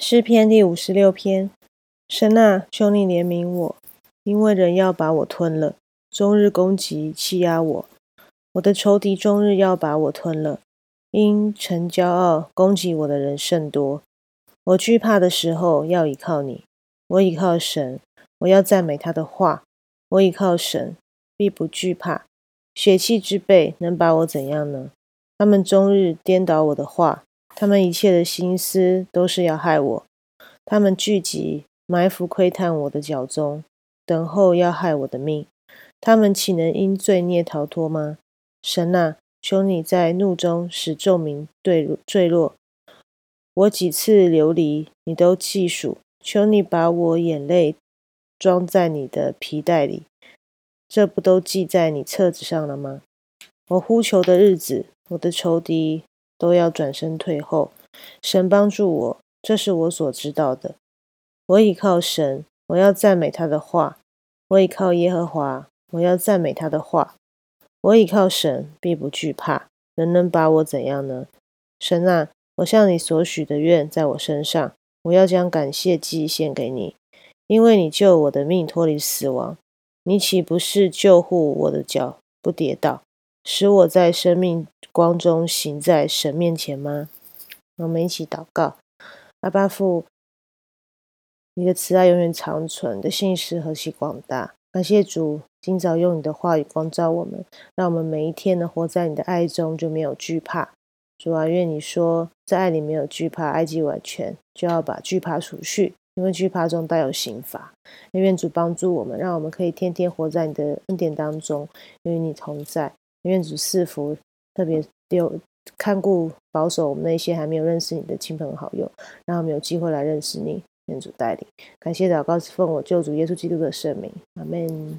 诗篇第五十六篇：神啊，求你怜悯我，因为人要把我吞了，终日攻击欺压我。我的仇敌终日要把我吞了，因逞骄傲攻击我的人甚多。我惧怕的时候，要依靠你。我倚靠神，我要赞美他的话。我倚靠神，必不惧怕。血气之辈能把我怎样呢？他们终日颠倒我的话。他们一切的心思都是要害我，他们聚集埋伏窥探我的脚踪，等候要害我的命。他们岂能因罪孽逃脱吗？神啊，求你在怒中使众民坠坠落。我几次流离，你都记数。求你把我眼泪装在你的皮带里，这不都记在你册子上了吗？我呼求的日子，我的仇敌。都要转身退后，神帮助我，这是我所知道的。我倚靠神，我要赞美他的话。我倚靠耶和华，我要赞美他的话。我倚靠神，必不惧怕。人能把我怎样呢？神啊，我向你所许的愿在我身上，我要将感谢祭献给你，因为你救我的命脱离死亡。你岂不是救护我的脚不跌倒？使我在生命光中行在神面前吗？我们一起祷告：阿巴父，你的慈爱永远长存，的信实何其广大！感谢主，今早用你的话语光照我们，让我们每一天呢活在你的爱中，就没有惧怕。主啊，愿你说在爱里没有惧怕，爱既完全，就要把惧怕除去，因为惧怕中带有刑罚。愿主帮助我们，让我们可以天天活在你的恩典当中，与你同在。愿主赐福，特别有看顾保守我们那些还没有认识你的亲朋好友，让他们有机会来认识你。天主带领，感谢祷告是奉我救主耶稣基督的圣名，阿门。